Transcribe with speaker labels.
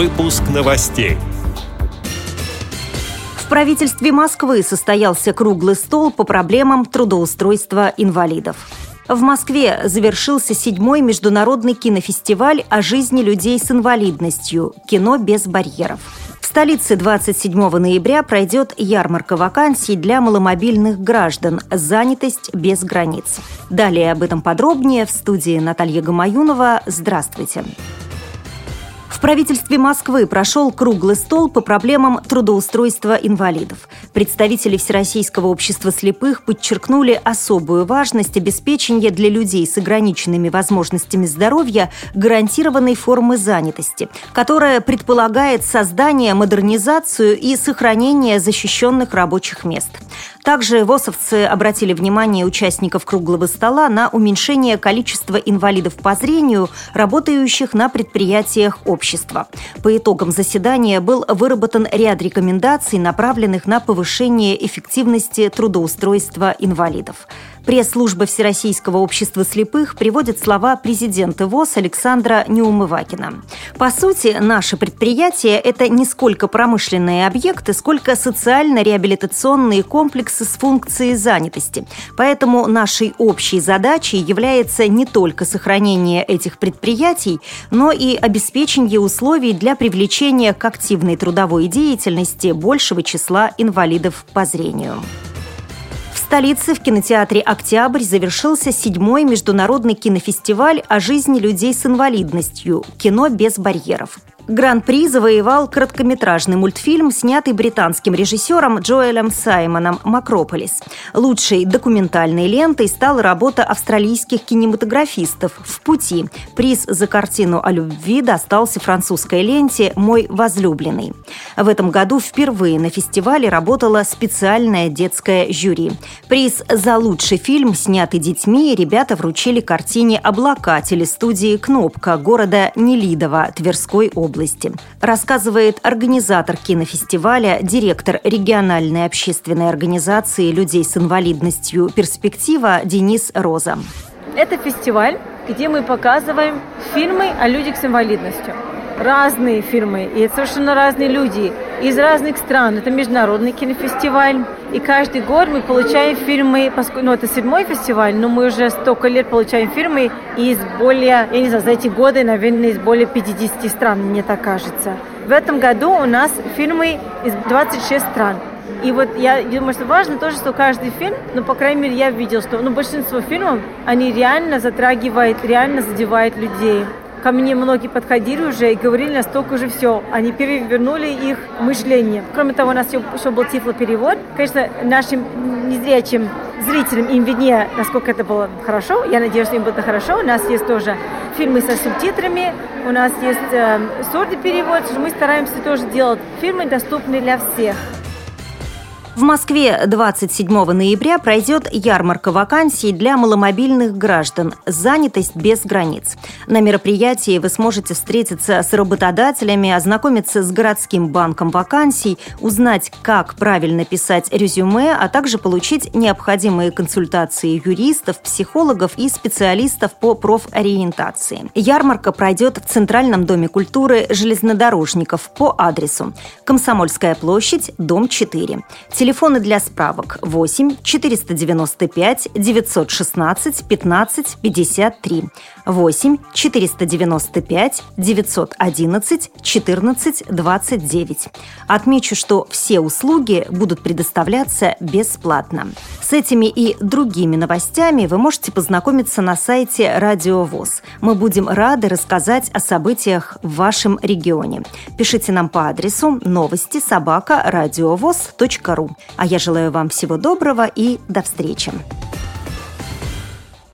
Speaker 1: Выпуск новостей.
Speaker 2: В правительстве Москвы состоялся круглый стол по проблемам трудоустройства инвалидов. В Москве завершился седьмой международный кинофестиваль о жизни людей с инвалидностью «Кино без барьеров». В столице 27 ноября пройдет ярмарка вакансий для маломобильных граждан «Занятость без границ». Далее об этом подробнее в студии Наталья Гамаюнова. Здравствуйте. Здравствуйте. В правительстве Москвы прошел круглый стол по проблемам трудоустройства инвалидов. Представители Всероссийского общества слепых подчеркнули особую важность обеспечения для людей с ограниченными возможностями здоровья гарантированной формы занятости, которая предполагает создание, модернизацию и сохранение защищенных рабочих мест. Также ВОСовцы обратили внимание участников круглого стола на уменьшение количества инвалидов по зрению, работающих на предприятиях общества. По итогам заседания был выработан ряд рекомендаций, направленных на повышение эффективности трудоустройства инвалидов. Пресс-служба Всероссийского общества слепых приводит слова президента ВОЗ Александра Неумывакина. По сути, наше предприятие – это не сколько промышленные объекты, сколько социально-реабилитационные комплексы с функцией занятости. Поэтому нашей общей задачей является не только сохранение этих предприятий, но и обеспечение условий для привлечения к активной трудовой деятельности большего числа инвалидов по зрению столице в кинотеатре «Октябрь» завершился седьмой международный кинофестиваль о жизни людей с инвалидностью «Кино без барьеров». Гран-при завоевал короткометражный мультфильм, снятый британским режиссером Джоэлем Саймоном «Макрополис». Лучшей документальной лентой стала работа австралийских кинематографистов «В пути». Приз за картину о любви достался французской ленте «Мой возлюбленный». В этом году впервые на фестивале работала специальная детская жюри. Приз за лучший фильм, снятый детьми, ребята вручили картине «Облака» телестудии «Кнопка» города Нелидово Тверской области области, рассказывает организатор кинофестиваля, директор региональной общественной организации людей с инвалидностью «Перспектива» Денис Роза.
Speaker 3: Это фестиваль, где мы показываем фильмы о людях с инвалидностью разные фильмы, и это совершенно разные люди из разных стран. Это международный кинофестиваль. И каждый год мы получаем фильмы, поскольку, ну, это седьмой фестиваль, но мы уже столько лет получаем фильмы из более, я не знаю, за эти годы, наверное, из более 50 стран, мне так кажется. В этом году у нас фильмы из 26 стран. И вот я думаю, что важно тоже, что каждый фильм, ну, по крайней мере, я видел, что ну, большинство фильмов, они реально затрагивают, реально задевают людей ко мне многие подходили уже и говорили настолько уже все. Они перевернули их мышление. Кроме того, у нас еще был тифлоперевод. Конечно, нашим незрячим зрителям им виднее, насколько это было хорошо. Я надеюсь, что им было хорошо. У нас есть тоже фильмы со субтитрами, у нас есть э, сурдый перевод. Мы стараемся тоже делать фильмы доступные для всех.
Speaker 2: В Москве 27 ноября пройдет ярмарка вакансий для маломобильных граждан «Занятость без границ». На мероприятии вы сможете встретиться с работодателями, ознакомиться с городским банком вакансий, узнать, как правильно писать резюме, а также получить необходимые консультации юристов, психологов и специалистов по профориентации. Ярмарка пройдет в Центральном доме культуры железнодорожников по адресу Комсомольская площадь, дом 4. Телефоны для справок 8 495 916 15 53 8 495 911 14 29. Отмечу, что все услуги будут предоставляться бесплатно. С этими и другими новостями вы можете познакомиться на сайте Радио ВОЗ. Мы будем рады рассказать о событиях в вашем регионе. Пишите нам по адресу новости собака ру. А я желаю вам всего доброго и до встречи.